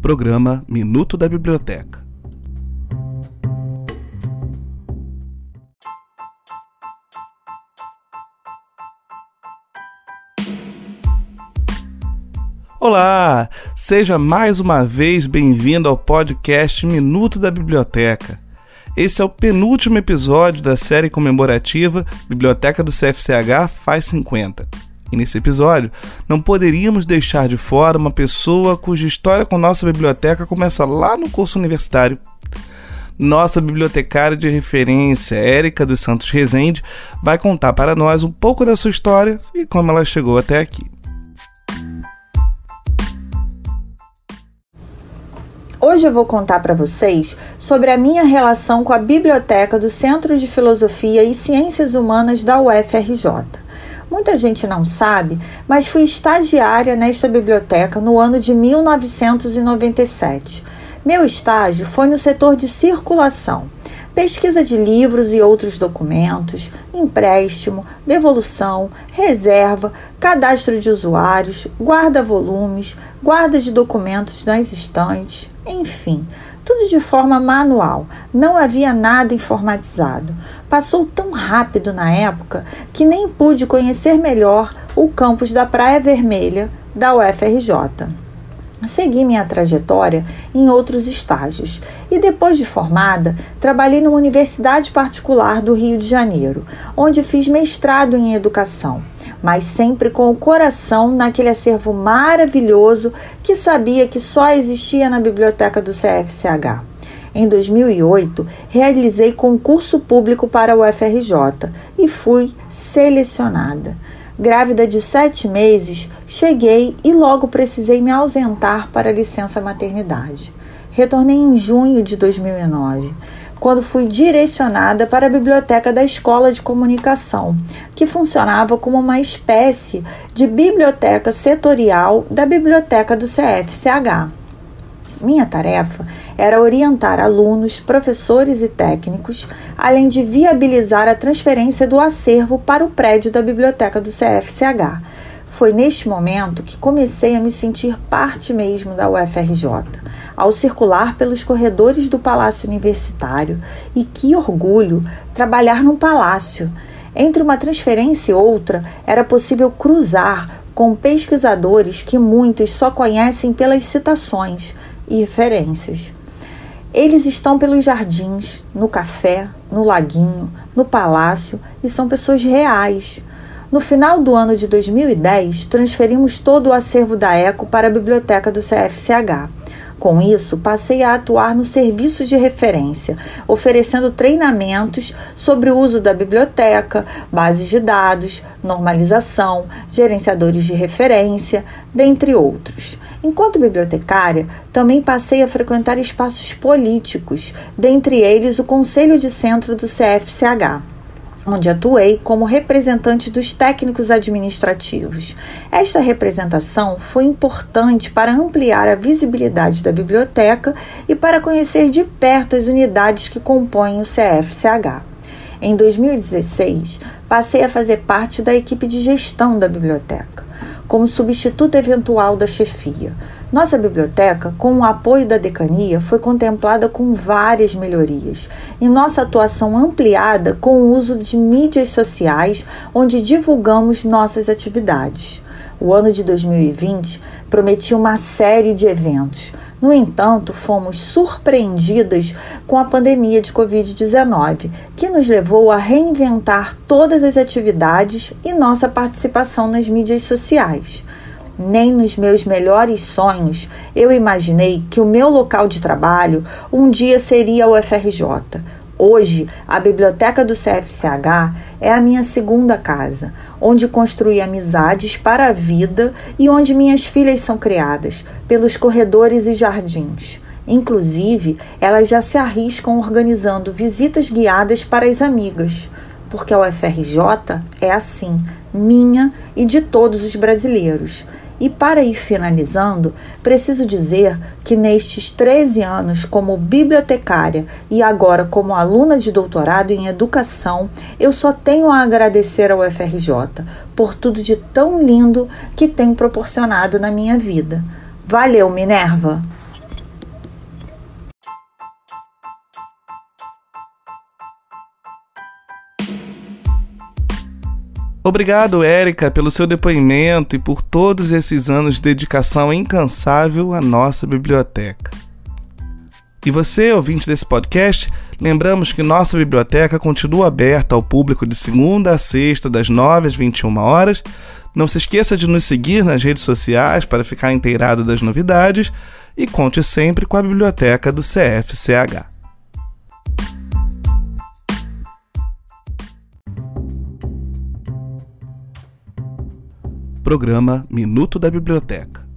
Programa Minuto da Biblioteca. Olá! Seja mais uma vez bem-vindo ao podcast Minuto da Biblioteca. Esse é o penúltimo episódio da série comemorativa Biblioteca do CFCH faz 50. E nesse episódio, não poderíamos deixar de fora uma pessoa cuja história com nossa biblioteca começa lá no curso universitário. Nossa bibliotecária de referência, Érica dos Santos Rezende, vai contar para nós um pouco da sua história e como ela chegou até aqui. Hoje eu vou contar para vocês sobre a minha relação com a biblioteca do Centro de Filosofia e Ciências Humanas da UFRJ. Muita gente não sabe, mas fui estagiária nesta biblioteca no ano de 1997. Meu estágio foi no setor de circulação pesquisa de livros e outros documentos, empréstimo, devolução, reserva, cadastro de usuários, guarda-volumes, guarda de documentos nas estantes, enfim, tudo de forma manual. Não havia nada informatizado. Passou tão rápido na época que nem pude conhecer melhor o campus da Praia Vermelha da UFRJ. Segui minha trajetória em outros estágios e, depois de formada, trabalhei numa universidade particular do Rio de Janeiro, onde fiz mestrado em educação, mas sempre com o coração naquele acervo maravilhoso que sabia que só existia na biblioteca do CFCH. Em 2008, realizei concurso público para o UFRJ e fui selecionada. Grávida de sete meses, cheguei e logo precisei me ausentar para licença maternidade. Retornei em junho de 2009, quando fui direcionada para a biblioteca da Escola de Comunicação, que funcionava como uma espécie de biblioteca setorial da biblioteca do CFCH. Minha tarefa era orientar alunos, professores e técnicos, além de viabilizar a transferência do acervo para o prédio da biblioteca do CFCH. Foi neste momento que comecei a me sentir parte mesmo da UFRJ, ao circular pelos corredores do Palácio Universitário. E que orgulho trabalhar num palácio! Entre uma transferência e outra, era possível cruzar com pesquisadores que muitos só conhecem pelas citações e referências. Eles estão pelos jardins, no café, no laguinho, no palácio e são pessoas reais. No final do ano de 2010, transferimos todo o acervo da ECO para a biblioteca do CFCH. Com isso, passei a atuar no serviço de referência, oferecendo treinamentos sobre o uso da biblioteca, bases de dados, normalização, gerenciadores de referência, dentre outros. Enquanto bibliotecária, também passei a frequentar espaços políticos, dentre eles o Conselho de Centro do CFCH onde atuei como representante dos técnicos administrativos. Esta representação foi importante para ampliar a visibilidade da biblioteca e para conhecer de perto as unidades que compõem o CFCH. Em 2016, passei a fazer parte da equipe de gestão da biblioteca, como substituto eventual da chefia. Nossa biblioteca, com o apoio da decania, foi contemplada com várias melhorias e nossa atuação ampliada com o uso de mídias sociais, onde divulgamos nossas atividades. O ano de 2020 prometia uma série de eventos. No entanto, fomos surpreendidas com a pandemia de Covid-19, que nos levou a reinventar todas as atividades e nossa participação nas mídias sociais nem nos meus melhores sonhos eu imaginei que o meu local de trabalho um dia seria o FRJ. Hoje, a biblioteca do CFCH é a minha segunda casa, onde construí amizades para a vida e onde minhas filhas são criadas, pelos corredores e jardins. Inclusive, elas já se arriscam organizando visitas guiadas para as amigas, porque a UFRJ é assim, minha e de todos os brasileiros. E para ir finalizando, preciso dizer que nestes 13 anos como bibliotecária e agora como aluna de doutorado em educação, eu só tenho a agradecer ao FRJ por tudo de tão lindo que tem proporcionado na minha vida. Valeu, Minerva! Obrigado, Érica, pelo seu depoimento e por todos esses anos de dedicação incansável à nossa biblioteca. E você, ouvinte desse podcast, lembramos que nossa biblioteca continua aberta ao público de segunda a sexta, das 9 às 21 horas. Não se esqueça de nos seguir nas redes sociais para ficar inteirado das novidades e conte sempre com a biblioteca do CFCH. Programa Minuto da Biblioteca.